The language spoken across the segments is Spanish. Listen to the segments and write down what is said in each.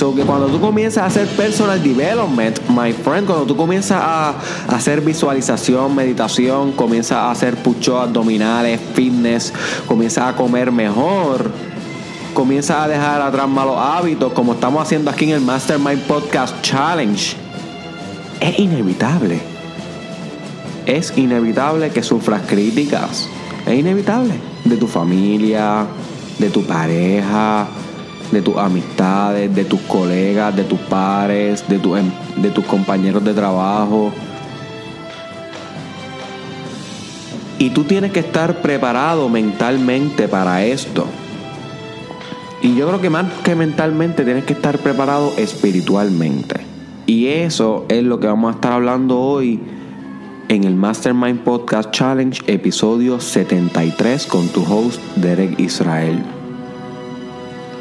So que cuando tú comienzas a hacer personal development, my friend, cuando tú comienzas a, hacer visualización, meditación, comienzas a hacer pucho abdominales, fitness, comienzas a comer mejor, comienzas a dejar atrás malos hábitos, como estamos haciendo aquí en el Mastermind Podcast Challenge, es inevitable. Es inevitable que sufras críticas. Es inevitable. De tu familia, de tu pareja, de tus amistades, de tus colegas, de tus pares, de, tu, em, de tus compañeros de trabajo. Y tú tienes que estar preparado mentalmente para esto. Y yo creo que más que mentalmente tienes que estar preparado espiritualmente. Y eso es lo que vamos a estar hablando hoy en el Mastermind Podcast Challenge, episodio 73, con tu host Derek Israel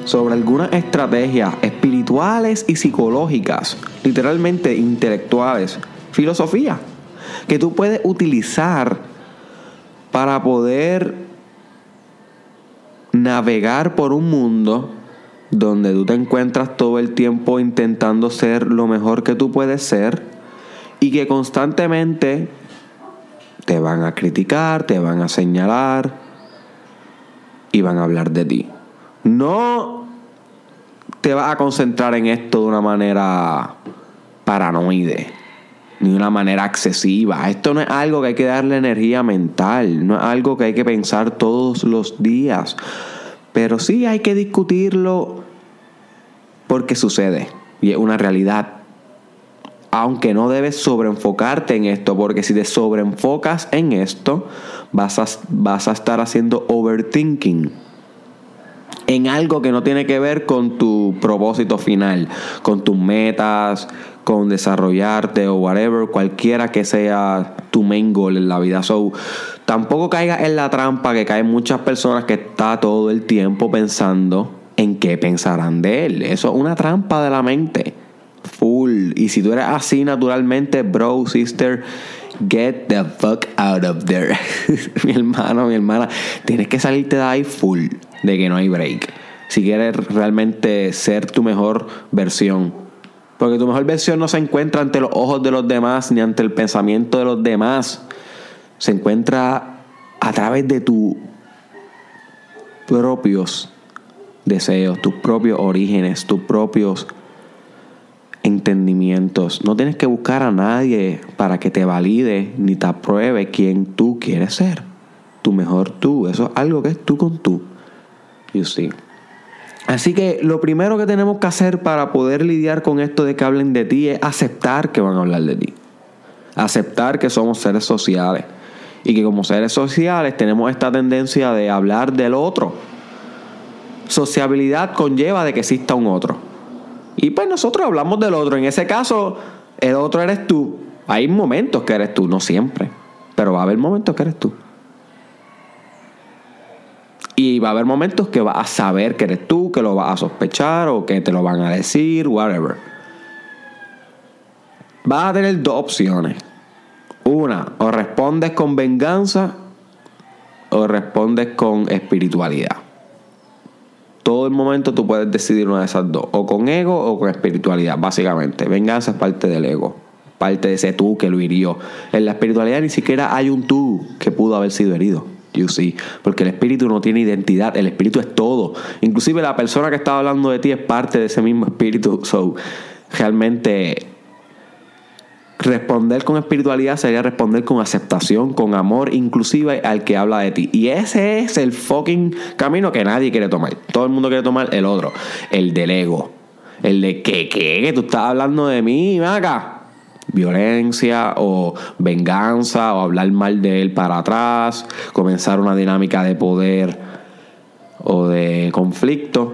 sobre algunas estrategias espirituales y psicológicas, literalmente intelectuales, filosofía, que tú puedes utilizar para poder navegar por un mundo donde tú te encuentras todo el tiempo intentando ser lo mejor que tú puedes ser y que constantemente te van a criticar, te van a señalar y van a hablar de ti. No te vas a concentrar en esto de una manera paranoide, ni de una manera excesiva. Esto no es algo que hay que darle energía mental, no es algo que hay que pensar todos los días. Pero sí hay que discutirlo porque sucede y es una realidad. Aunque no debes sobreenfocarte en esto, porque si te sobreenfocas en esto, vas a, vas a estar haciendo overthinking en algo que no tiene que ver con tu propósito final, con tus metas, con desarrollarte o whatever, cualquiera que sea tu main goal en la vida. So, tampoco caigas en la trampa que caen muchas personas que está todo el tiempo pensando en qué pensarán de él. Eso es una trampa de la mente. Full. Y si tú eres así naturalmente, bro, sister, get the fuck out of there. mi hermano, mi hermana, tienes que salirte de ahí full de que no hay break. Si quieres realmente ser tu mejor versión. Porque tu mejor versión no se encuentra ante los ojos de los demás ni ante el pensamiento de los demás. Se encuentra a través de tus propios deseos, tus propios orígenes, tus propios entendimientos. No tienes que buscar a nadie para que te valide ni te apruebe quién tú quieres ser. Tu mejor tú. Eso es algo que es tú con tú. You see. Así que lo primero que tenemos que hacer para poder lidiar con esto de que hablen de ti es aceptar que van a hablar de ti. Aceptar que somos seres sociales. Y que como seres sociales tenemos esta tendencia de hablar del otro. Sociabilidad conlleva de que exista un otro. Y pues nosotros hablamos del otro. En ese caso, el otro eres tú. Hay momentos que eres tú, no siempre. Pero va a haber momentos que eres tú. Y va a haber momentos que vas a saber que eres tú, que lo vas a sospechar o que te lo van a decir, whatever. Vas a tener dos opciones. Una, o respondes con venganza o respondes con espiritualidad. Todo el momento tú puedes decidir una de esas dos, o con ego o con espiritualidad, básicamente. Venganza es parte del ego, parte de ese tú que lo hirió. En la espiritualidad ni siquiera hay un tú que pudo haber sido herido. You see. Porque el espíritu no tiene identidad, el espíritu es todo. Inclusive la persona que estaba hablando de ti es parte de ese mismo espíritu. So, realmente responder con espiritualidad sería responder con aceptación, con amor, inclusive al que habla de ti. Y ese es el fucking camino que nadie quiere tomar. Todo el mundo quiere tomar el otro, el del ego. El de que, que, que tú estás hablando de mí, acá violencia o venganza o hablar mal de él para atrás, comenzar una dinámica de poder o de conflicto.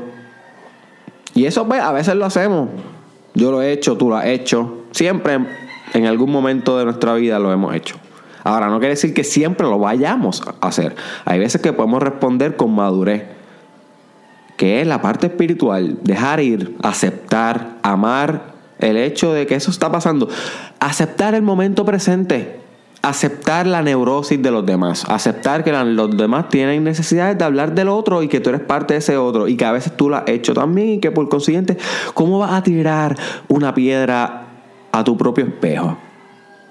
Y eso pues, a veces lo hacemos. Yo lo he hecho, tú lo has hecho. Siempre en algún momento de nuestra vida lo hemos hecho. Ahora, no quiere decir que siempre lo vayamos a hacer. Hay veces que podemos responder con madurez, que es la parte espiritual, dejar ir, aceptar, amar el hecho de que eso está pasando. Aceptar el momento presente. aceptar la neurosis de los demás, aceptar que los demás tienen necesidades de hablar del otro y que tú eres parte de ese otro y que a veces tú lo has hecho también y que por consiguiente, ¿cómo vas a tirar una piedra a tu propio espejo?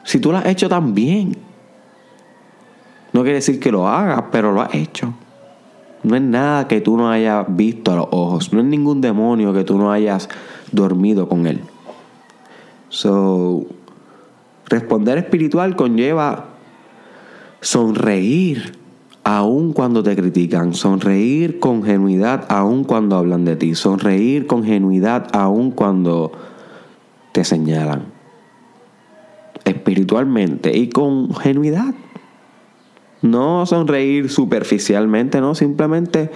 Si tú lo has hecho también. No quiere decir que lo hagas, pero lo has hecho. No es nada que tú no hayas visto a los ojos. No es ningún demonio que tú no hayas dormido con él. So, responder espiritual conlleva sonreír aun cuando te critican, sonreír con genuidad aun cuando hablan de ti, sonreír con genuidad aun cuando te señalan. Espiritualmente y con genuidad. No sonreír superficialmente, no, simplemente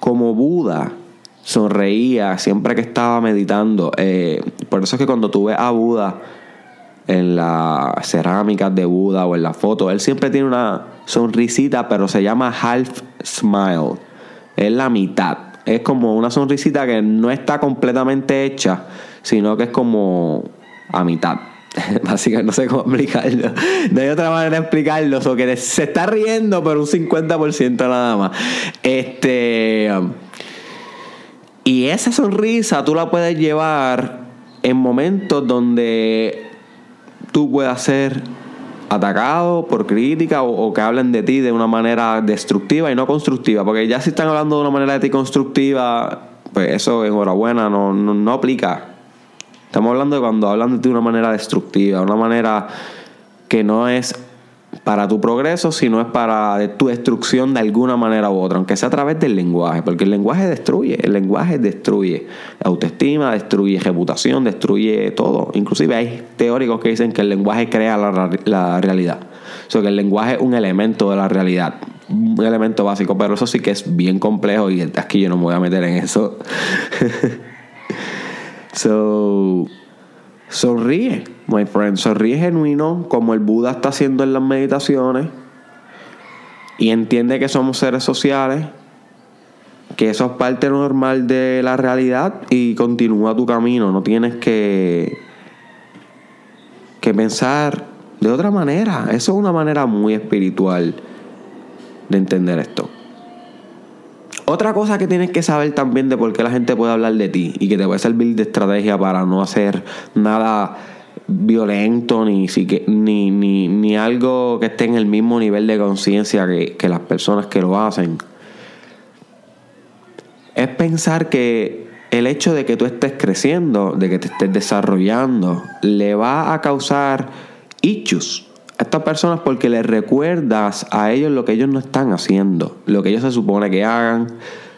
como Buda sonreía siempre que estaba meditando. Eh, por eso es que cuando tú ves a Buda en las cerámicas de Buda o en la foto, él siempre tiene una sonrisita, pero se llama half smile. Es la mitad. Es como una sonrisita que no está completamente hecha, sino que es como a mitad. Básicamente, no sé cómo explicarlo. No hay otra manera de explicarlo. O se está riendo, pero un 50% nada más. Este. Y esa sonrisa tú la puedes llevar en momentos donde tú puedas ser atacado por crítica o, que hablen de ti de una manera destructiva y no constructiva. Porque ya si están hablando de una manera de ti constructiva, pues eso enhorabuena, no, no, no aplica. Estamos hablando de cuando hablan de ti de una manera destructiva, una manera que no es para tu progreso, sino es para tu destrucción de alguna manera u otra, aunque sea a través del lenguaje, porque el lenguaje destruye, el lenguaje destruye autoestima, destruye reputación, destruye todo. Inclusive hay teóricos que dicen que el lenguaje crea la, realidad. O sea, que el lenguaje es un elemento de la realidad, un elemento básico, pero eso sí que es bien complejo y aquí yo no me voy a meter en eso. so, sonríe My friend, sonríe genuino como el Buda está haciendo en las meditaciones y entiende que somos seres sociales, que eso es parte normal de la realidad y continúa tu camino. No tienes que, que pensar de otra manera. Eso es una manera muy espiritual de entender esto. Otra cosa que tienes que saber también de por qué la gente puede hablar de ti y que te puede servir de estrategia para no hacer nada violento ni, ni, ni, ni, algo que esté en el mismo nivel de conciencia que, que las personas que lo hacen. Es pensar que el hecho de que tú estés creciendo, de que te estés desarrollando, le va a causar issues estas personas porque les recuerdas a ellos lo que ellos no están haciendo, lo que ellos se supone que hagan,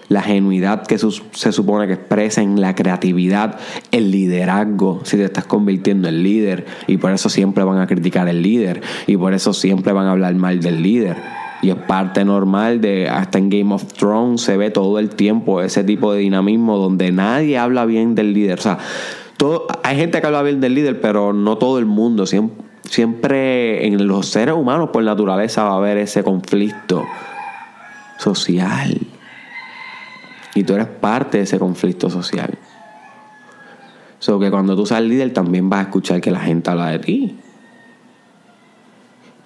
la genuidad que se supone que expresen, la creatividad, el liderazgo, si te estás convirtiendo en líder. Y por eso siempre van a criticar el líder. Y por eso siempre van a hablar mal del líder. Y es parte normal de, hasta en Game of Thrones se ve todo el tiempo ese tipo de dinamismo donde nadie habla bien del líder. O sea, todo, hay gente que habla bien del líder, pero no todo el mundo. Siempre, siempre en los seres humanos por naturaleza va a haber ese conflicto social y tú eres parte de ese conflicto social. So que cuando tú seas líder también vas a escuchar que la gente habla de ti.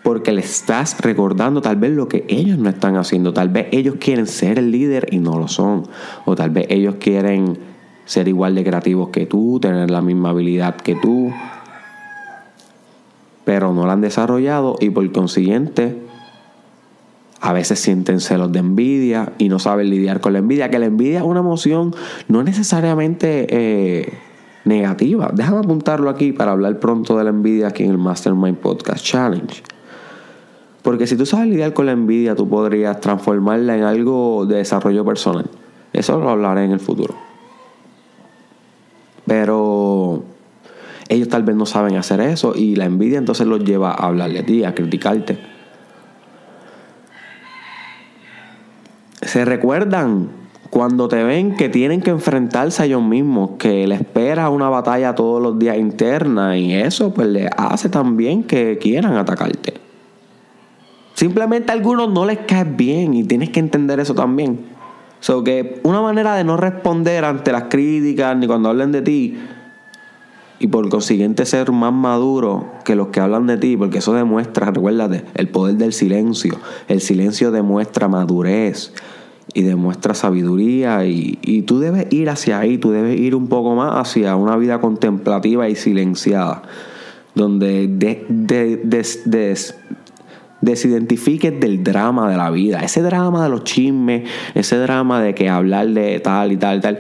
Porque le estás recordando tal vez lo que ellos no están haciendo. Tal vez ellos quieren ser el líder y no lo son. O tal vez ellos quieren ser igual de creativos que tú, tener la misma habilidad que tú. Pero no la han desarrollado y por consiguiente a veces sienten celos de envidia y no saben lidiar con la envidia, que la envidia es una emoción no necesariamente eh, negativa. Déjame apuntarlo aquí para hablar pronto de la envidia aquí en el Mastermind Podcast Challenge. Porque si tú sabes lidiar con la envidia, tú podrías transformarla en algo de desarrollo personal. Eso lo hablaré en el futuro. Pero ellos tal vez no saben hacer eso y la envidia entonces los lleva a hablarle a ti, a criticarte. se recuerdan cuando te ven que tienen que enfrentarse a ellos mismos, que les espera una batalla todos los días interna y eso pues les hace también que quieran atacarte. Simplemente a algunos no les caes bien y tienes que entender eso también. So que una manera de no responder ante las críticas ni cuando hablen de ti y por consiguiente ser más maduro que los que hablan de ti, porque eso demuestra, recuérdate, el poder del silencio. El silencio demuestra madurez y demuestra sabiduría y, tú debes ir hacia ahí, tú debes ir un poco más hacia una vida contemplativa y silenciada, donde desidentifiques del drama de la vida, ese drama de los chismes, ese drama de que hablar de tal y tal y tal,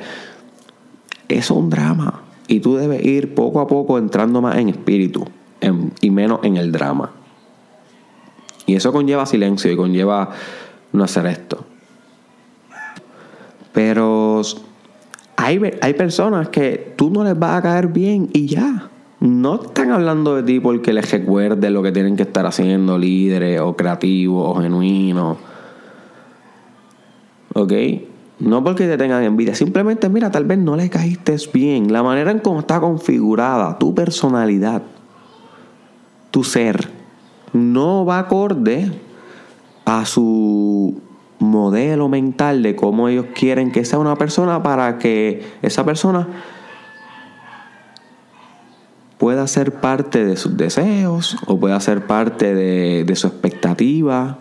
eso es un drama y tú debes ir poco a poco entrando más en espíritu y menos en el drama. Y eso conlleva silencio y conlleva no hacer esto. Pero hay, hay personas que tú no les vas a caer bien y ya. No están hablando de ti porque les recuerde lo que tienen que estar haciendo, líderes o creativos o genuinos. ¿Ok? No porque te tengan envidia, simplemente mira, tal vez no le caíste bien. La manera en cómo está configurada tu personalidad, tu ser, no va acorde a su modelo mental de cómo ellos quieren que sea una persona para que esa persona pueda ser parte de sus deseos o pueda ser parte de, de su expectativa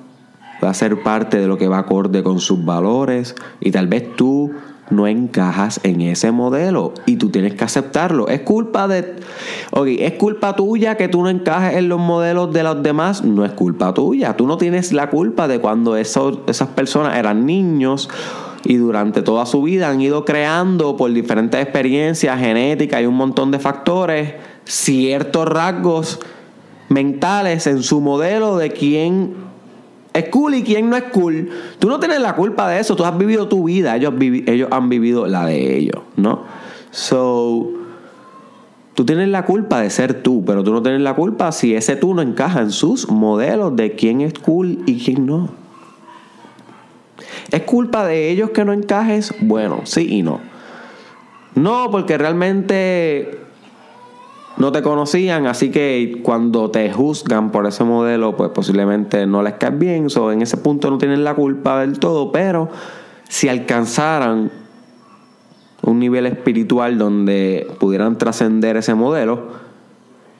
va a ser parte de lo que va acorde con sus valores y tal vez tú no encajas en ese modelo y tú tienes que aceptarlo. Es culpa de... Es culpa tuya que tú no encajes en los modelos de los demás. No es culpa tuya. Tú no tienes la culpa de cuando esas personas eran niños y durante toda su vida han ido creando por diferentes experiencias genéticas y un montón de factores ciertos rasgos mentales en su modelo de quién es cool y quién no es cool. Tú no tienes la culpa de eso. Tú has vivido tu vida. Ellos, ellos han vivido la de ellos, ¿no? So, tú tienes la culpa de ser tú, pero tú no tienes la culpa si ese tú no encaja en sus modelos de quién es cool y quién no. ¿Es culpa de ellos que no encajes? Bueno, sí y no. No, porque realmente no te conocían, así que cuando te juzgan por ese modelo, pues posiblemente no les caes bien, o en ese punto no tienen la culpa del todo, pero si alcanzaran un nivel espiritual donde pudieran trascender ese modelo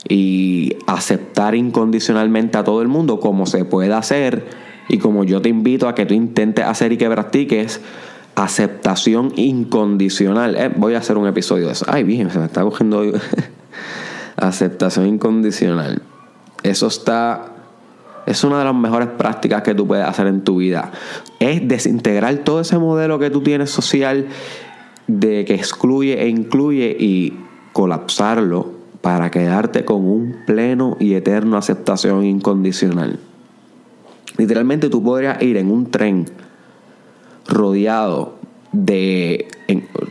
y aceptar incondicionalmente a todo el mundo como se puede hacer y como yo te invito a que tú intentes hacer y que practiques aceptación incondicional. Eh, voy a hacer un episodio de eso. Ay, bien, se me está cogiendo Aceptación incondicional. Eso está es una de las mejores prácticas que tú puedes hacer en tu vida. Es desintegrar todo ese modelo que tú tienes social de que excluye e incluye y colapsarlo para quedarte con un pleno y eterno aceptación incondicional. Literalmente tú podrías ir en un tren rodeado de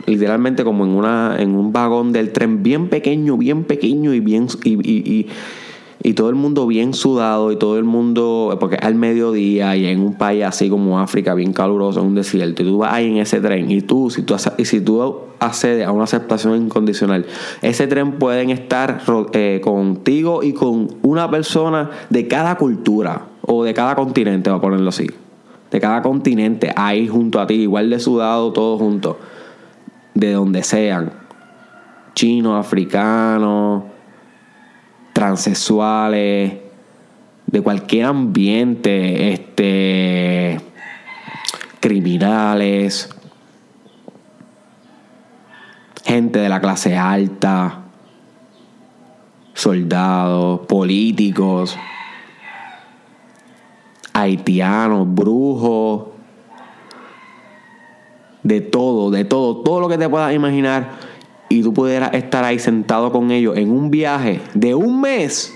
literalmente como en una en un vagón del tren bien pequeño, bien pequeño y bien y, y, todo el mundo bien sudado y todo el mundo porque al mediodía y en un país así como África bien caluroso en un desierto y tú vas ahí en ese tren y tú si tú y si tú accedes a una aceptación incondicional ese tren pueden estar eh, contigo y con una persona de cada cultura o de cada continente va a ponerlo así de cada continente ahí junto a ti, igual de sudado, todos juntos, de donde sean, chinos, africanos, transexuales, de cualquier ambiente, este, criminales, gente de la clase alta, soldados, políticos haitianos, brujos, de todo, de todo, todo lo que te puedas imaginar y tú pudieras estar ahí sentado con ellos en un viaje de un mes.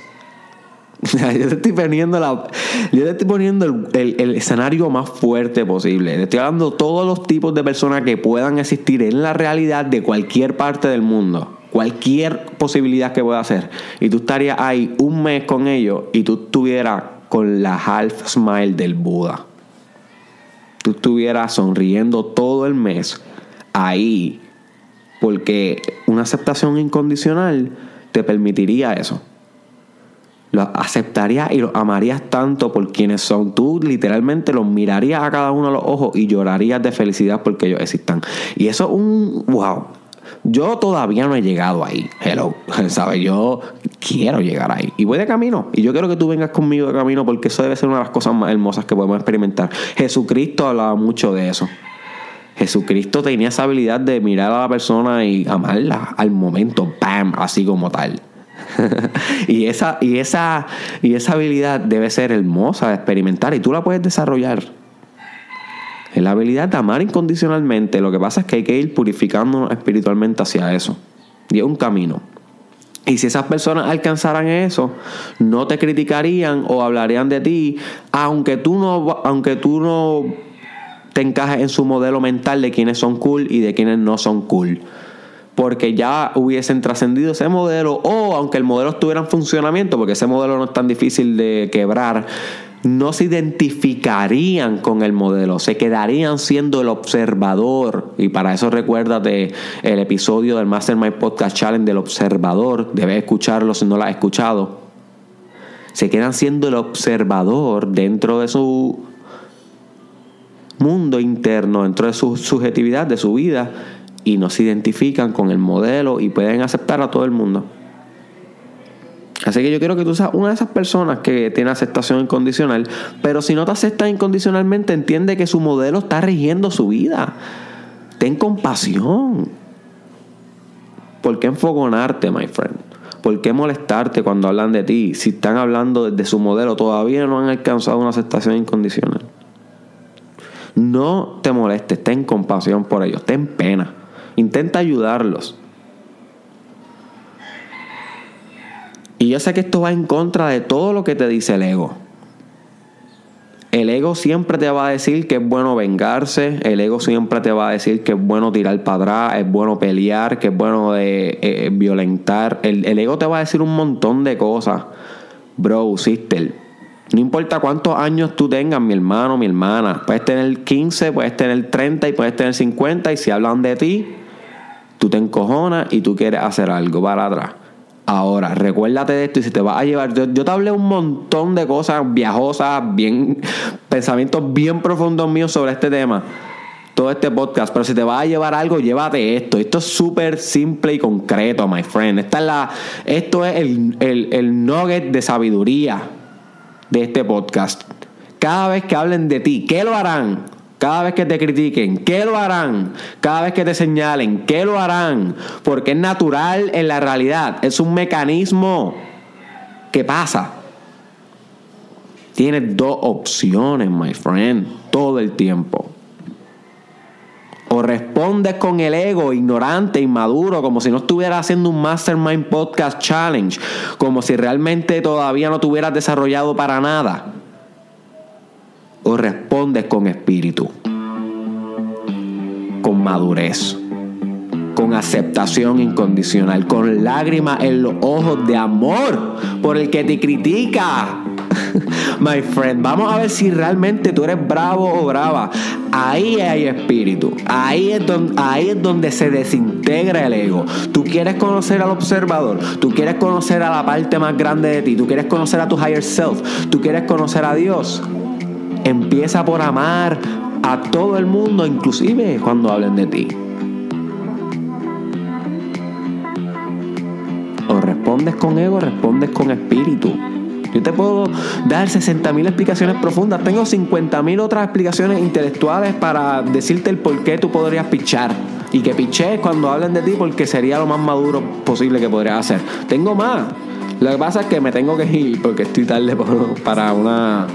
yo te estoy poniendo, la, yo te estoy poniendo el, el, escenario más fuerte posible. Te estoy hablando de todos los tipos de personas que puedan existir en la realidad de cualquier parte del mundo. Cualquier posibilidad que pueda hacer. Y tú estarías ahí un mes con ellos y tú estuvieras con la half smile del Buda. Tú estuvieras sonriendo todo el mes ahí, porque una aceptación incondicional te permitiría eso. Lo aceptarías y lo amarías tanto por quienes son. Tú literalmente los mirarías a cada uno a los ojos y llorarías de felicidad porque ellos existan. Y eso es un wow. Yo todavía no he llegado ahí. Hello. ¿Sabes? Yo quiero llegar ahí. Y voy de camino. Y yo quiero que tú vengas conmigo de camino porque eso debe ser una de las cosas más hermosas que podemos experimentar. Jesucristo hablaba mucho de eso. Jesucristo tenía esa habilidad de mirar a la persona y amarla al momento, ¡pam! Así como tal. y, esa, y, esa, y esa habilidad debe ser hermosa de experimentar y tú la puedes desarrollar. Es la habilidad de amar incondicionalmente. Lo que pasa es que hay que ir purificándonos espiritualmente hacia eso. Y es un camino. Y si esas personas alcanzaran eso, no te criticarían o hablarían de ti, aunque tú no, aunque tú no te encajes en su modelo mental de quienes son cool y de quienes no son cool. Porque ya hubiesen trascendido ese modelo, o aunque el modelo estuviera en funcionamiento, porque ese modelo no es tan difícil de quebrar, no se identificarían con el modelo, se quedarían siendo el observador. Y para eso recuérdate el episodio del Mastermind Podcast Challenge del observador, debes escucharlo si no lo has escuchado. Se quedan siendo el observador dentro de su mundo interno, dentro de su subjetividad, de su vida, y no se identifican con el modelo y pueden aceptar a todo el mundo. Así que yo quiero que tú seas una de esas personas que tiene aceptación incondicional, pero si no te aceptas incondicionalmente, entiende que su modelo está rigiendo su vida. Ten compasión. ¿Por qué enfogonarte, my friend? ¿Por qué molestarte cuando hablan de ti? Si están hablando de su modelo, todavía no han alcanzado una aceptación incondicional. No te molestes, ten compasión por ellos, ten pena. Intenta ayudarlos. Y yo sé que esto va en contra de todo lo que te dice el ego. El ego siempre te va a decir que es bueno vengarse, el ego siempre te va a decir que es bueno tirar para atrás, es bueno pelear, que es bueno de, eh, violentar. El, el, ego te va a decir un montón de cosas. Bro, sister, no importa cuántos años tú tengas, mi hermano, mi hermana, puedes tener 15, puedes tener 30 y puedes tener 50 y si hablan de ti, tú te encojonas y tú quieres hacer algo para atrás. Ahora, recuérdate de esto y si te vas a llevar, yo, te hablé un montón de cosas viajosas, bien, pensamientos bien profundos míos sobre este tema, todo este podcast, pero si te vas a llevar algo, llévate esto. Esto es súper simple y concreto, my friend. Esta es la, esto es el, el, el nugget de sabiduría de este podcast. Cada vez que hablen de ti, ¿qué lo harán? Cada vez que te critiquen, ¿qué lo harán? Cada vez que te señalen, ¿qué lo harán? Porque es natural en la realidad. Es un mecanismo que pasa. Tienes dos opciones, my friend, todo el tiempo. O respondes con el ego ignorante, inmaduro, como si no estuvieras haciendo un Mastermind Podcast Challenge, como si realmente todavía no te hubieras desarrollado para nada o respondes con espíritu, con madurez, con aceptación incondicional, con lágrimas en los ojos de amor por el que te critica. My friend, vamos a ver si realmente tú eres bravo o brava. Ahí hay espíritu. Ahí es, donde, se desintegra el ego. Tú quieres conocer al observador. Tú quieres conocer a la parte más grande de ti. Tú quieres conocer a tu higher self. Tú quieres conocer a Dios. Empieza por amar a todo el mundo, inclusive cuando hablen de ti. O respondes con ego, respondes con espíritu. Yo te puedo dar 60.000 explicaciones profundas. Tengo 50.000 otras explicaciones intelectuales para decirte el por qué tú podrías pichar. Y que piches cuando hablen de ti porque sería lo más maduro posible que podrías hacer. Tengo más. Lo que pasa es que me tengo que ir porque estoy tarde para una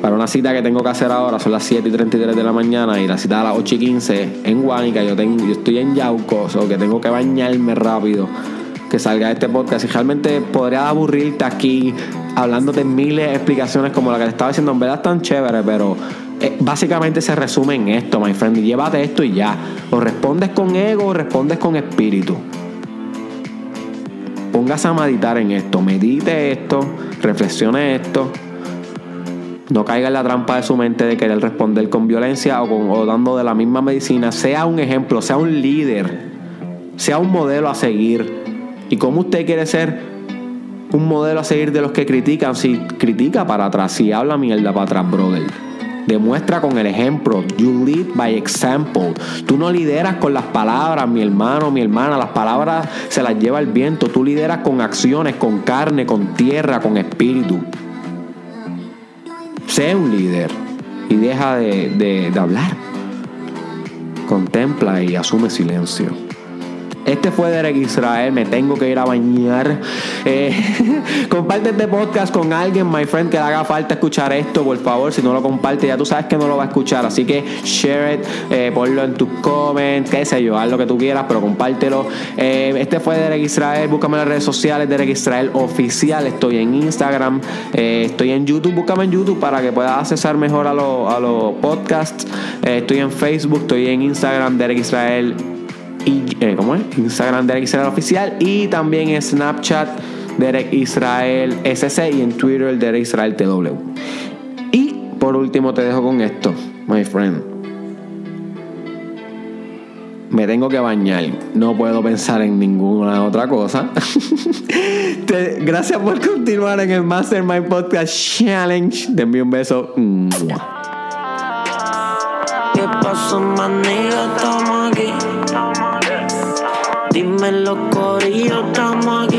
para una cita que tengo que hacer ahora, son las 7 y 33 de la mañana y la cita a las 8 y 15 en Guanica. Yo, tengo, yo estoy en Yauco, o que tengo que bañarme rápido. Que salga este podcast. Y realmente podría aburrirte aquí hablándote miles de explicaciones como la que te estaba diciendo. En verdad es tan chévere, pero eh, básicamente se resume en esto, my friend. Llévate esto y ya. O respondes con ego o respondes con espíritu. Póngase a meditar en esto. Medite esto. Reflexione esto no caiga en la trampa de su mente de querer responder con violencia o, dando de la misma medicina. Sea un ejemplo, sea un líder, sea un modelo a seguir. ¿Y cómo usted quiere ser un modelo a seguir de los que critican? Si critica para atrás, si habla mierda para atrás, brother. Demuestra con el ejemplo. You lead by example. Tú no lideras con las palabras, mi hermano, mi hermana. Las palabras se las lleva el viento. Tú lideras con acciones, con carne, con tierra, con espíritu. Sé un líder y deja de, de hablar. Contempla y asume silencio. Este fue Derek Israel. Me tengo que ir a bañar. Eh, comparte este podcast con alguien, my friend, que le haga falta escuchar esto, por favor. Si no lo comparte, ya tú sabes que no lo va a escuchar. Así que share it, eh, ponlo en tus comments, qué sé yo, haz lo que tú quieras, pero compártelo. Eh, este fue Derek Israel. Búscame en las redes sociales, Derek Israel Oficial. Estoy en Instagram, estoy en YouTube. Búscame en YouTube para que puedas accesar mejor a los podcasts. estoy en Facebook, estoy en Instagram, Derek Israel eh, ¿cómo es? Instagram Derek Israel Oficial y también en Snapchat Derek Israel SC y en Twitter Derek Israel TW. Y por último te dejo con esto, my friend. Me tengo que bañar, no puedo pensar en ninguna otra cosa. gracias por continuar en el Mastermind Podcast Challenge. Te envío un beso. ¿Qué pasó, Dímelo, Corillo, estamos